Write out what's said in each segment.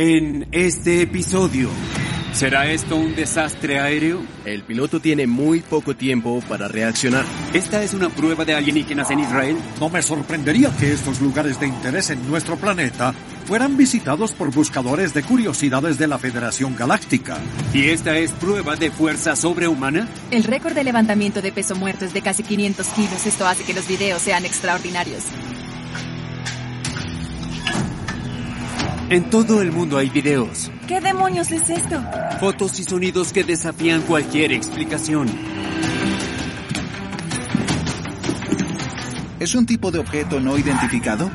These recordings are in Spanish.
En este episodio, ¿será esto un desastre aéreo? El piloto tiene muy poco tiempo para reaccionar. ¿Esta es una prueba de alienígenas en Israel? No me sorprendería que estos lugares de interés en nuestro planeta fueran visitados por buscadores de curiosidades de la Federación Galáctica. ¿Y esta es prueba de fuerza sobrehumana? El récord de levantamiento de peso muerto es de casi 500 kilos. Esto hace que los videos sean extraordinarios. En todo el mundo hay videos, ¿Qué demonios es esto? fotos y sonidos que desafían cualquier explicación. ¿Es un tipo de objeto no identificado?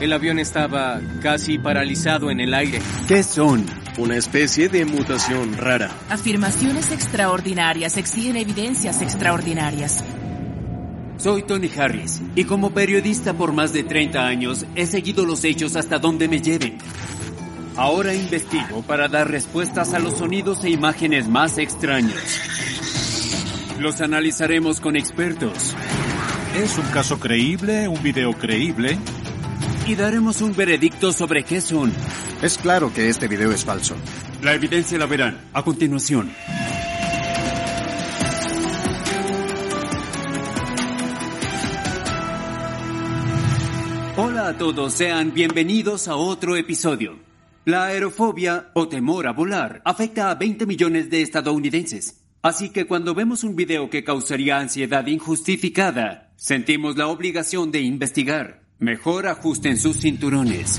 El avión estaba casi paralizado en el aire. ¿Qué son? Una especie de mutación rara. Afirmaciones extraordinarias exigen evidencias extraordinarias. Soy Tony Harris y como periodista por más de 30 años he seguido los hechos hasta donde me lleven. Ahora investigo para dar respuestas a los sonidos e imágenes más extraños. Los analizaremos con expertos ¿Es un caso creíble, un video creíble? y daremos un veredicto sobre qué son. Es claro que este video es falso. La evidencia la verán a continuación. Hola a todos, sean bienvenidos a otro episodio. La aerofobia o temor a volar afecta a 20 millones de estadounidenses. Así que cuando vemos un video que causaría ansiedad injustificada, sentimos la obligación de investigar. Mejor ajusten sus cinturones.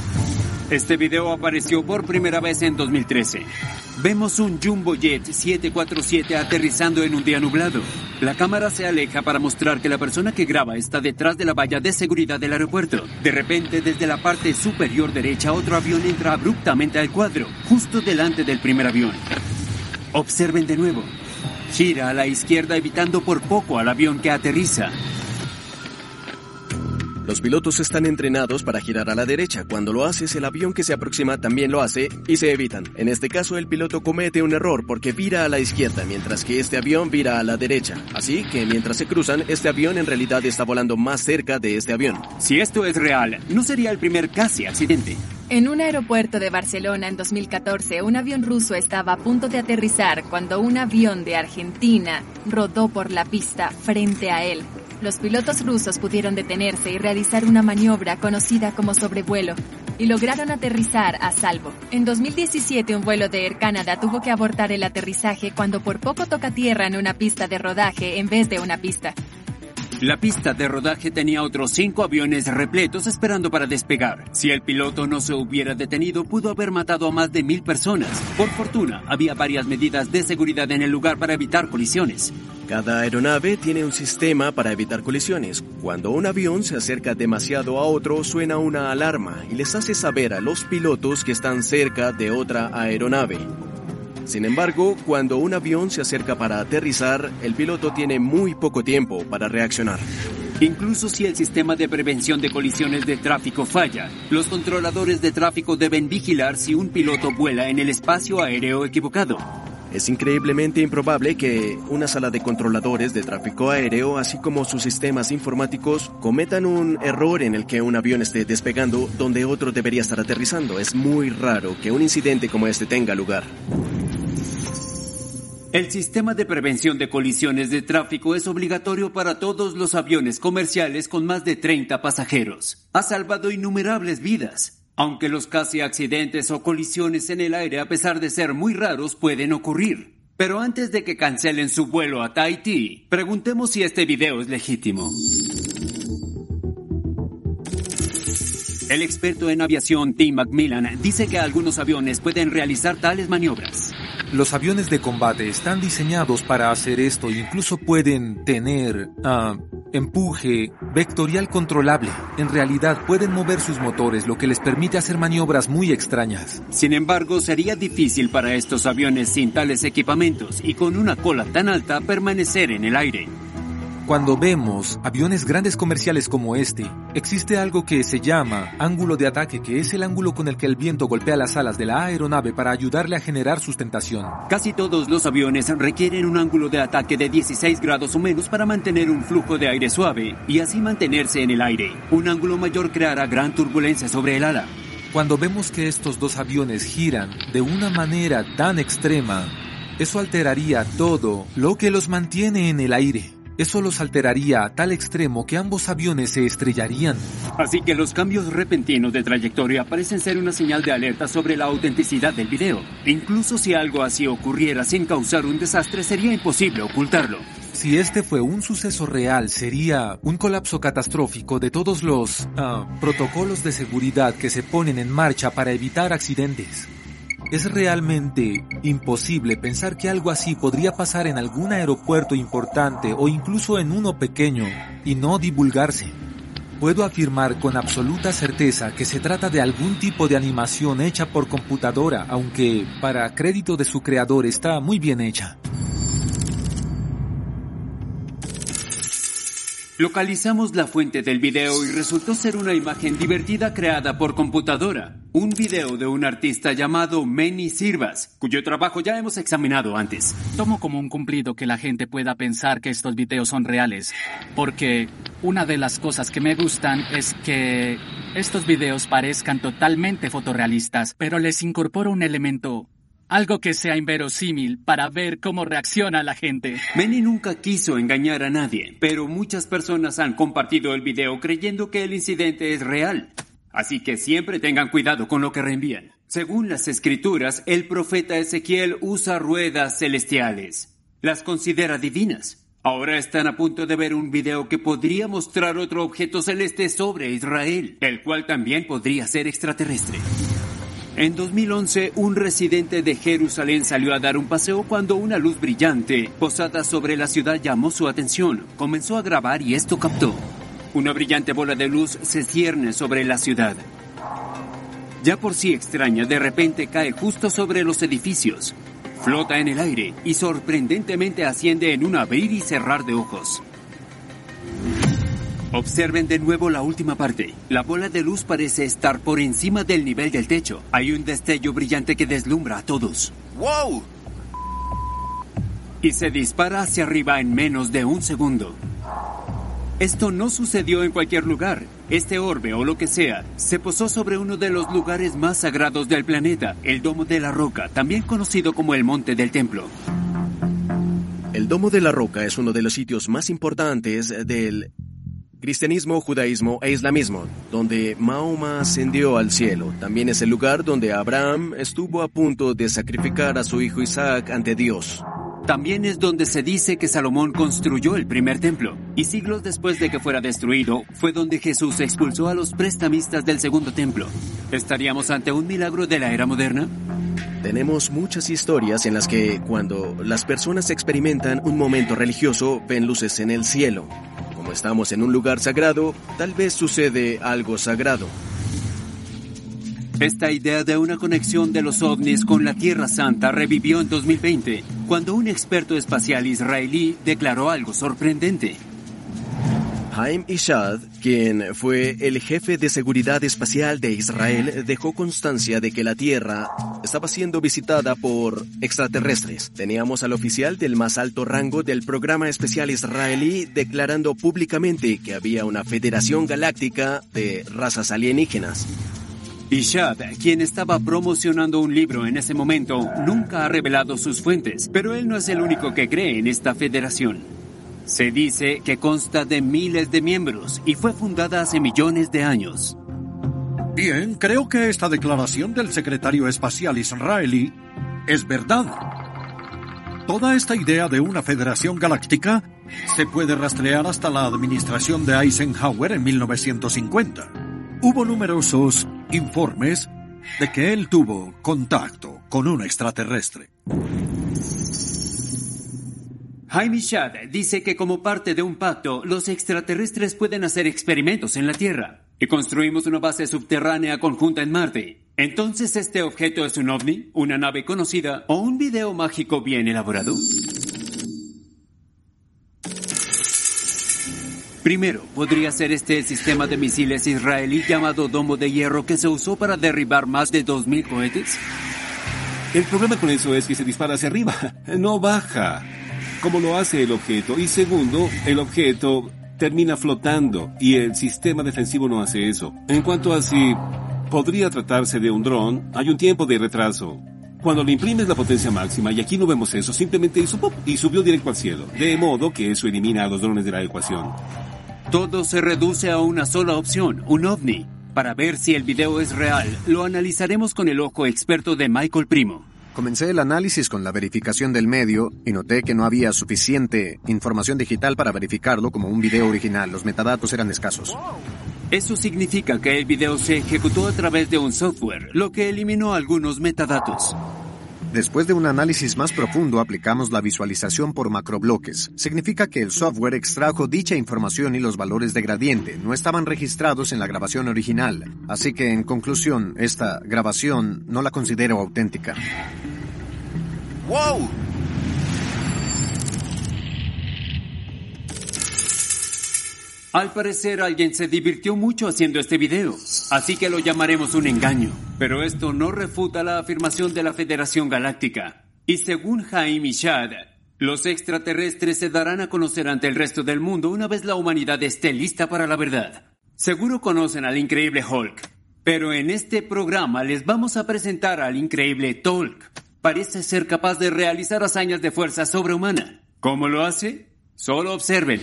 Este video apareció por primera vez en 2013. Vemos un Jumbo Jet 747 aterrizando en un día nublado. La cámara se aleja para mostrar que la persona que graba está detrás de la valla de seguridad del aeropuerto. De repente, desde la parte superior derecha, otro avión entra abruptamente al cuadro, justo delante del primer avión. Observen de nuevo. Gira a la izquierda evitando por poco al avión que aterriza. Los pilotos están entrenados para girar a la derecha. Cuando lo haces, el avión que se aproxima también lo hace y se evitan. En este caso, el piloto comete un error porque vira a la izquierda, mientras que este avión vira a la derecha. Así que mientras se cruzan, este avión en realidad está volando más cerca de este avión. Si esto es real, no sería el primer casi accidente. En un aeropuerto de Barcelona en 2014, un avión ruso estaba a punto de aterrizar cuando un avión de Argentina rodó por la pista frente a él. Los pilotos rusos pudieron detenerse y realizar una maniobra conocida como sobrevuelo y lograron aterrizar a salvo. En 2017, un vuelo de Air Canada tuvo que abortar el aterrizaje cuando por poco toca tierra en una pista de rodaje en vez de una pista. La pista de rodaje tenía otros cinco aviones repletos esperando para despegar. Si el piloto no se hubiera detenido, pudo haber matado a más de mil personas. Por fortuna, había varias medidas de seguridad en el lugar para evitar colisiones. Cada aeronave tiene un sistema para evitar colisiones. Cuando un avión se acerca demasiado a otro, suena una alarma y les hace saber a los pilotos que están cerca de otra aeronave. Sin embargo, cuando un avión se acerca para aterrizar, el piloto tiene muy poco tiempo para reaccionar. Incluso si el sistema de prevención de colisiones de tráfico falla, los controladores de tráfico deben vigilar si un piloto vuela en el espacio aéreo equivocado. Es increíblemente improbable que una sala de controladores de tráfico aéreo, así como sus sistemas informáticos, cometan un error en el que un avión esté despegando donde otro debería estar aterrizando. Es muy raro que un incidente como este tenga lugar. El sistema de prevención de colisiones de tráfico es obligatorio para todos los aviones comerciales con más de 30 pasajeros. Ha salvado innumerables vidas. Aunque los casi accidentes o colisiones en el aire, a pesar de ser muy raros, pueden ocurrir. Pero antes de que cancelen su vuelo a Tahití, preguntemos si este video es legítimo. El experto en aviación Tim Macmillan dice que algunos aviones pueden realizar tales maniobras. Los aviones de combate están diseñados para hacer esto e incluso pueden tener ah, empuje, vectorial controlable. En realidad pueden mover sus motores, lo que les permite hacer maniobras muy extrañas. Sin embargo, sería difícil para estos aviones sin tales equipamientos y con una cola tan alta permanecer en el aire. Cuando vemos aviones grandes comerciales como este, existe algo que se llama ángulo de ataque, que es el ángulo con el que el viento golpea las alas de la aeronave para ayudarle a generar sustentación. Casi todos los aviones requieren un ángulo de ataque de 16 grados o menos para mantener un flujo de aire suave y así mantenerse en el aire. Un ángulo mayor creará gran turbulencia sobre el ala. Cuando vemos que estos dos aviones giran de una manera tan extrema, eso alteraría todo lo que los mantiene en el aire. Eso los alteraría a tal extremo que ambos aviones se estrellarían. Así que los cambios repentinos de trayectoria parecen ser una señal de alerta sobre la autenticidad del video. Incluso si algo así ocurriera sin causar un desastre, sería imposible ocultarlo. Si este fue un suceso real, sería un colapso catastrófico de todos los uh, protocolos de seguridad que se ponen en marcha para evitar accidentes. Es realmente imposible pensar que algo así podría pasar en algún aeropuerto importante o incluso en uno pequeño y no divulgarse. Puedo afirmar con absoluta certeza que se trata de algún tipo de animación hecha por computadora, aunque, para crédito de su creador, está muy bien hecha. Localizamos la fuente del video y resultó ser una imagen divertida creada por computadora. Un video de un artista llamado Manny Sirvas, cuyo trabajo ya hemos examinado antes. Tomo como un cumplido que la gente pueda pensar que estos videos son reales, porque una de las cosas que me gustan es que estos videos parezcan totalmente fotorrealistas, pero les incorporo un elemento algo que sea inverosímil para ver cómo reacciona la gente. Manny nunca quiso engañar a nadie, pero muchas personas han compartido el video creyendo que el incidente es real. Así que siempre tengan cuidado con lo que reenvían. Según las escrituras, el profeta Ezequiel usa ruedas celestiales. Las considera divinas. Ahora están a punto de ver un video que podría mostrar otro objeto celeste sobre Israel, el cual también podría ser extraterrestre. En 2011, un residente de Jerusalén salió a dar un paseo cuando una luz brillante posada sobre la ciudad llamó su atención. Comenzó a grabar y esto captó. Una brillante bola de luz se cierne sobre la ciudad. Ya por sí extraña, de repente cae justo sobre los edificios. Flota en el aire y sorprendentemente asciende en un abrir y cerrar de ojos. Observen de nuevo la última parte. La bola de luz parece estar por encima del nivel del techo. Hay un destello brillante que deslumbra a todos. ¡Wow! Y se dispara hacia arriba en menos de un segundo. Esto no sucedió en cualquier lugar. Este orbe o lo que sea se posó sobre uno de los lugares más sagrados del planeta, el Domo de la Roca, también conocido como el Monte del Templo. El Domo de la Roca es uno de los sitios más importantes del cristianismo, judaísmo e islamismo, donde Mahoma ascendió al cielo. También es el lugar donde Abraham estuvo a punto de sacrificar a su hijo Isaac ante Dios. También es donde se dice que Salomón construyó el primer templo, y siglos después de que fuera destruido, fue donde Jesús expulsó a los prestamistas del segundo templo. ¿Estaríamos ante un milagro de la era moderna? Tenemos muchas historias en las que cuando las personas experimentan un momento religioso ven luces en el cielo, como estamos en un lugar sagrado, tal vez sucede algo sagrado. Esta idea de una conexión de los ovnis con la Tierra Santa revivió en 2020, cuando un experto espacial israelí declaró algo sorprendente. Haim Ishad, quien fue el jefe de seguridad espacial de Israel, dejó constancia de que la Tierra estaba siendo visitada por extraterrestres. Teníamos al oficial del más alto rango del programa especial israelí declarando públicamente que había una federación galáctica de razas alienígenas. Ishad, quien estaba promocionando un libro en ese momento, nunca ha revelado sus fuentes, pero él no es el único que cree en esta federación. Se dice que consta de miles de miembros y fue fundada hace millones de años. Bien, creo que esta declaración del secretario espacial israelí es verdad. Toda esta idea de una federación galáctica se puede rastrear hasta la administración de Eisenhower en 1950. Hubo numerosos informes de que él tuvo contacto con un extraterrestre. Jaime Shad dice que como parte de un pacto, los extraterrestres pueden hacer experimentos en la Tierra y construimos una base subterránea conjunta en Marte. Entonces, ¿este objeto es un ovni, una nave conocida o un video mágico bien elaborado? Primero, ¿podría ser este el sistema de misiles israelí llamado Domo de Hierro que se usó para derribar más de 2.000 cohetes? El problema con eso es que se dispara hacia arriba, no baja, como lo hace el objeto. Y segundo, el objeto termina flotando y el sistema defensivo no hace eso. En cuanto a si podría tratarse de un dron, hay un tiempo de retraso. Cuando le imprimes la potencia máxima, y aquí no vemos eso, simplemente hizo pop y subió directo al cielo. De modo que eso elimina a los drones de la ecuación. Todo se reduce a una sola opción, un ovni. Para ver si el video es real, lo analizaremos con el ojo experto de Michael Primo. Comencé el análisis con la verificación del medio y noté que no había suficiente información digital para verificarlo como un video original. Los metadatos eran escasos. Eso significa que el video se ejecutó a través de un software, lo que eliminó algunos metadatos. Después de un análisis más profundo, aplicamos la visualización por macrobloques. Significa que el software extrajo dicha información y los valores de gradiente no estaban registrados en la grabación original. Así que, en conclusión, esta grabación no la considero auténtica. ¡Wow! Al parecer alguien se divirtió mucho haciendo este video, así que lo llamaremos un engaño. Pero esto no refuta la afirmación de la Federación Galáctica. Y según Jaime Shad, los extraterrestres se darán a conocer ante el resto del mundo una vez la humanidad esté lista para la verdad. Seguro conocen al increíble Hulk, pero en este programa les vamos a presentar al increíble Tolk. Parece ser capaz de realizar hazañas de fuerza sobrehumana. ¿Cómo lo hace? Solo observen.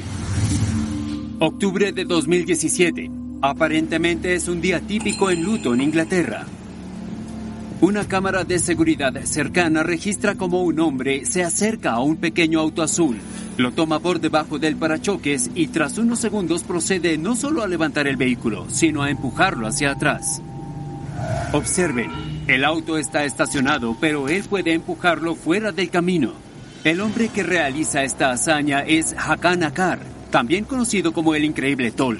Octubre de 2017. Aparentemente es un día típico en Luton, Inglaterra. Una cámara de seguridad cercana registra como un hombre se acerca a un pequeño auto azul, lo toma por debajo del parachoques y tras unos segundos procede no solo a levantar el vehículo, sino a empujarlo hacia atrás. Observen, el auto está estacionado, pero él puede empujarlo fuera del camino. El hombre que realiza esta hazaña es Hakan Akar, también conocido como el increíble Tol.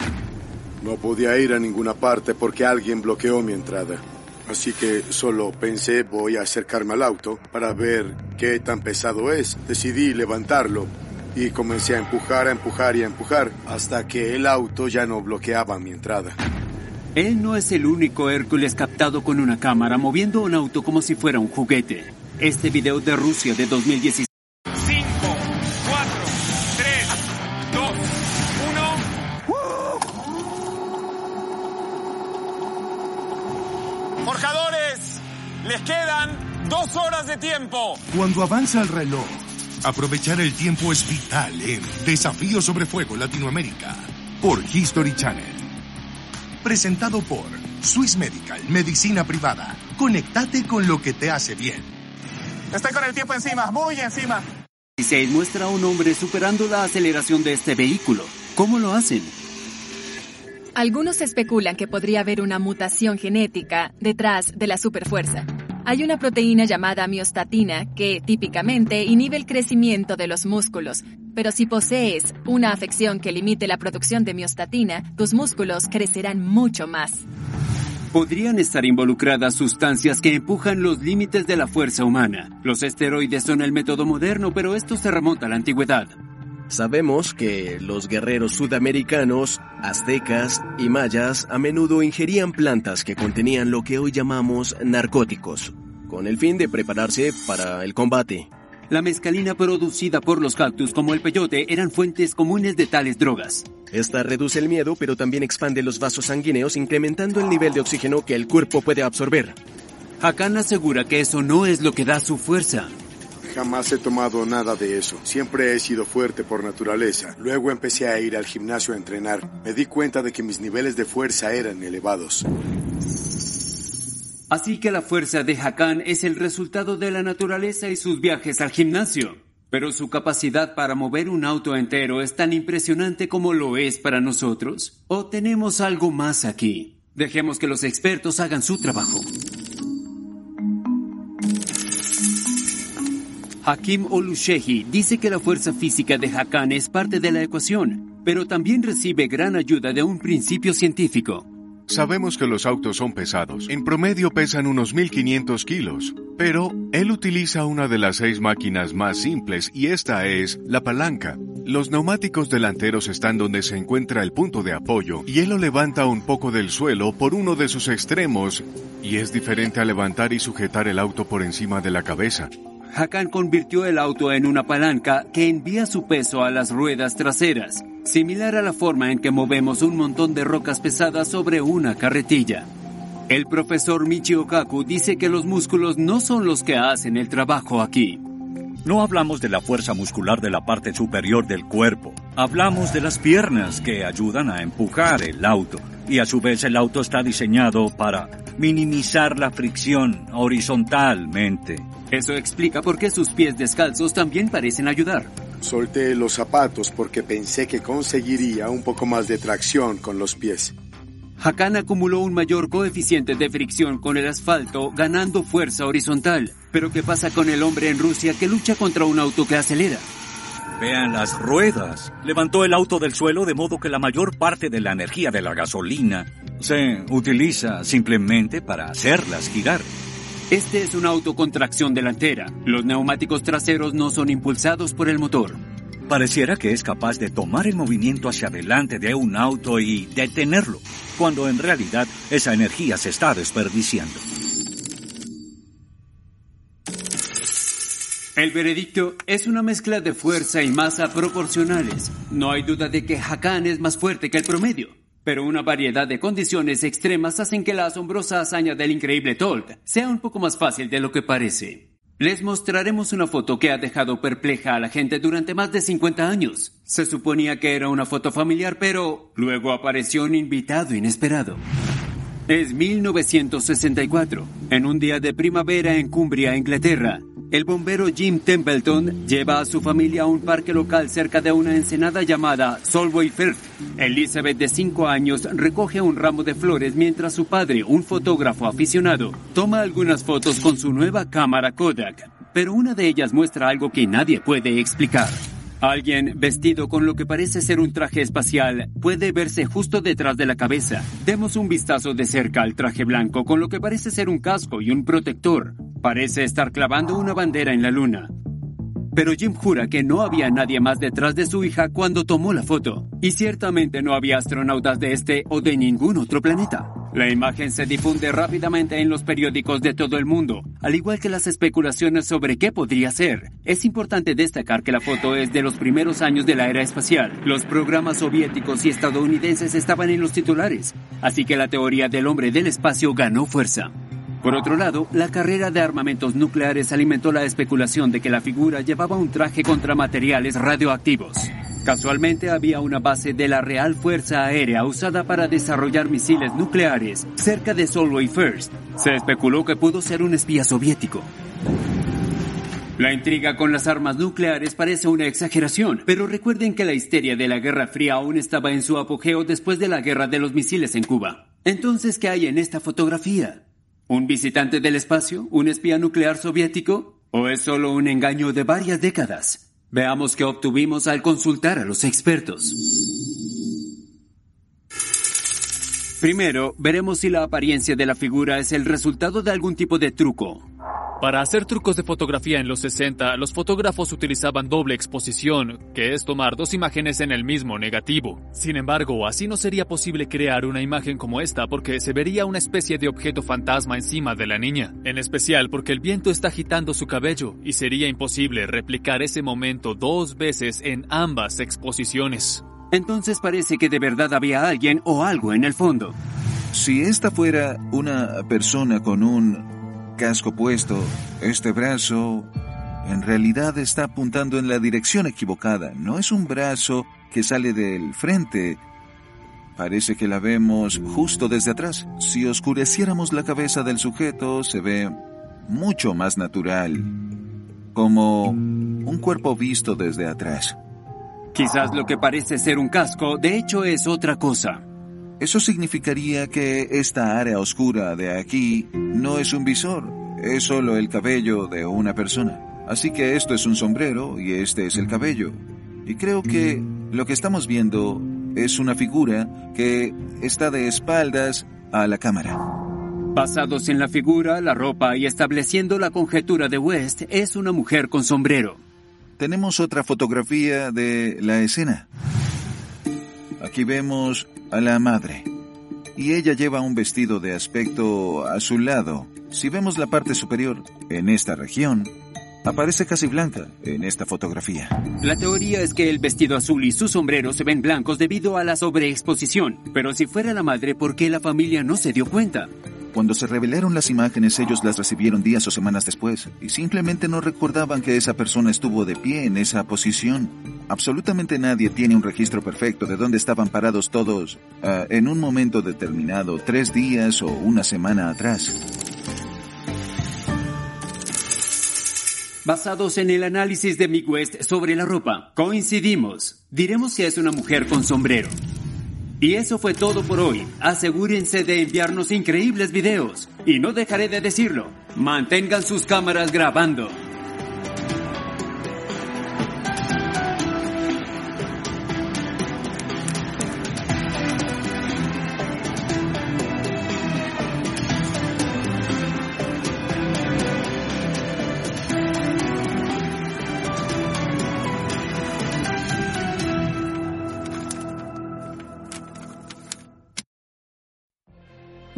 No podía ir a ninguna parte porque alguien bloqueó mi entrada. Así que solo pensé voy a acercarme al auto para ver qué tan pesado es. Decidí levantarlo y comencé a empujar, a empujar y a empujar hasta que el auto ya no bloqueaba mi entrada. Él no es el único Hércules captado con una cámara moviendo un auto como si fuera un juguete. Este video de Rusia de 2016 de tiempo. Cuando avanza el reloj, aprovechar el tiempo es vital en Desafío sobre Fuego Latinoamérica por History Channel. Presentado por Swiss Medical, Medicina Privada. Conéctate con lo que te hace bien. Estoy con el tiempo encima, muy encima. 16 muestra a un hombre superando la aceleración de este vehículo. ¿Cómo lo hacen? Algunos especulan que podría haber una mutación genética detrás de la superfuerza. Hay una proteína llamada miostatina que típicamente inhibe el crecimiento de los músculos, pero si posees una afección que limite la producción de miostatina, tus músculos crecerán mucho más. Podrían estar involucradas sustancias que empujan los límites de la fuerza humana. Los esteroides son el método moderno, pero esto se remonta a la antigüedad. Sabemos que los guerreros sudamericanos, aztecas y mayas a menudo ingerían plantas que contenían lo que hoy llamamos narcóticos, con el fin de prepararse para el combate. La mezcalina producida por los cactus como el peyote eran fuentes comunes de tales drogas. Esta reduce el miedo pero también expande los vasos sanguíneos incrementando el nivel de oxígeno que el cuerpo puede absorber. Hakan asegura que eso no es lo que da su fuerza. Jamás he tomado nada de eso. Siempre he sido fuerte por naturaleza. Luego empecé a ir al gimnasio a entrenar. Me di cuenta de que mis niveles de fuerza eran elevados. Así que la fuerza de Hakan es el resultado de la naturaleza y sus viajes al gimnasio. Pero su capacidad para mover un auto entero es tan impresionante como lo es para nosotros. ¿O tenemos algo más aquí? Dejemos que los expertos hagan su trabajo. Hakim Olushehi dice que la fuerza física de Hakan es parte de la ecuación, pero también recibe gran ayuda de un principio científico. Sabemos que los autos son pesados. En promedio pesan unos 1500 kilos. Pero él utiliza una de las seis máquinas más simples y esta es la palanca. Los neumáticos delanteros están donde se encuentra el punto de apoyo y él lo levanta un poco del suelo por uno de sus extremos y es diferente a levantar y sujetar el auto por encima de la cabeza. Hakan convirtió el auto en una palanca que envía su peso a las ruedas traseras, similar a la forma en que movemos un montón de rocas pesadas sobre una carretilla. El profesor Michio Kaku dice que los músculos no son los que hacen el trabajo aquí. No hablamos de la fuerza muscular de la parte superior del cuerpo. Hablamos de las piernas que ayudan a empujar el auto. Y a su vez el auto está diseñado para minimizar la fricción horizontalmente. Eso explica por qué sus pies descalzos también parecen ayudar. Solté los zapatos porque pensé que conseguiría un poco más de tracción con los pies. Hakan acumuló un mayor coeficiente de fricción con el asfalto, ganando fuerza horizontal. Pero ¿qué pasa con el hombre en Rusia que lucha contra un auto que acelera? Vean las ruedas. Levantó el auto del suelo de modo que la mayor parte de la energía de la gasolina se utiliza simplemente para hacerlas girar. Este es una autocontracción delantera. Los neumáticos traseros no son impulsados por el motor. Pareciera que es capaz de tomar el movimiento hacia adelante de un auto y detenerlo, cuando en realidad esa energía se está desperdiciando. El veredicto es una mezcla de fuerza y masa proporcionales. No hay duda de que Hakan es más fuerte que el promedio. Pero una variedad de condiciones extremas hacen que la asombrosa hazaña del increíble Tolt sea un poco más fácil de lo que parece. Les mostraremos una foto que ha dejado perpleja a la gente durante más de 50 años. Se suponía que era una foto familiar, pero luego apareció un invitado inesperado. Es 1964, en un día de primavera en Cumbria, Inglaterra. El bombero Jim Templeton lleva a su familia a un parque local cerca de una ensenada llamada Solway Firth. Elizabeth, de 5 años, recoge un ramo de flores mientras su padre, un fotógrafo aficionado, toma algunas fotos con su nueva cámara Kodak. Pero una de ellas muestra algo que nadie puede explicar. Alguien vestido con lo que parece ser un traje espacial puede verse justo detrás de la cabeza. Demos un vistazo de cerca al traje blanco con lo que parece ser un casco y un protector. Parece estar clavando una bandera en la luna. Pero Jim jura que no había nadie más detrás de su hija cuando tomó la foto. Y ciertamente no había astronautas de este o de ningún otro planeta. La imagen se difunde rápidamente en los periódicos de todo el mundo, al igual que las especulaciones sobre qué podría ser. Es importante destacar que la foto es de los primeros años de la era espacial. Los programas soviéticos y estadounidenses estaban en los titulares, así que la teoría del hombre del espacio ganó fuerza. Por otro lado, la carrera de armamentos nucleares alimentó la especulación de que la figura llevaba un traje contra materiales radioactivos. Casualmente había una base de la Real Fuerza Aérea usada para desarrollar misiles nucleares cerca de Solway First. Se especuló que pudo ser un espía soviético. La intriga con las armas nucleares parece una exageración, pero recuerden que la histeria de la Guerra Fría aún estaba en su apogeo después de la guerra de los misiles en Cuba. Entonces, ¿qué hay en esta fotografía? ¿Un visitante del espacio? ¿Un espía nuclear soviético? ¿O es solo un engaño de varias décadas? Veamos qué obtuvimos al consultar a los expertos. Primero, veremos si la apariencia de la figura es el resultado de algún tipo de truco. Para hacer trucos de fotografía en los 60, los fotógrafos utilizaban doble exposición, que es tomar dos imágenes en el mismo negativo. Sin embargo, así no sería posible crear una imagen como esta porque se vería una especie de objeto fantasma encima de la niña, en especial porque el viento está agitando su cabello y sería imposible replicar ese momento dos veces en ambas exposiciones. Entonces parece que de verdad había alguien o algo en el fondo. Si esta fuera una persona con un casco puesto, este brazo en realidad está apuntando en la dirección equivocada. No es un brazo que sale del frente. Parece que la vemos justo desde atrás. Si oscureciéramos la cabeza del sujeto, se ve mucho más natural, como un cuerpo visto desde atrás. Quizás lo que parece ser un casco, de hecho, es otra cosa. Eso significaría que esta área oscura de aquí no es un visor, es solo el cabello de una persona. Así que esto es un sombrero y este es el cabello. Y creo que lo que estamos viendo es una figura que está de espaldas a la cámara. Basados en la figura, la ropa y estableciendo la conjetura de West, es una mujer con sombrero. Tenemos otra fotografía de la escena. Aquí vemos a la madre. Y ella lleva un vestido de aspecto azulado. Si vemos la parte superior, en esta región, aparece casi blanca en esta fotografía. La teoría es que el vestido azul y su sombrero se ven blancos debido a la sobreexposición. Pero si fuera la madre, ¿por qué la familia no se dio cuenta? Cuando se revelaron las imágenes, ellos las recibieron días o semanas después y simplemente no recordaban que esa persona estuvo de pie en esa posición. Absolutamente nadie tiene un registro perfecto de dónde estaban parados todos uh, en un momento determinado, tres días o una semana atrás. Basados en el análisis de Mick West sobre la ropa, coincidimos. Diremos que es una mujer con sombrero. Y eso fue todo por hoy. Asegúrense de enviarnos increíbles videos. Y no dejaré de decirlo. Mantengan sus cámaras grabando.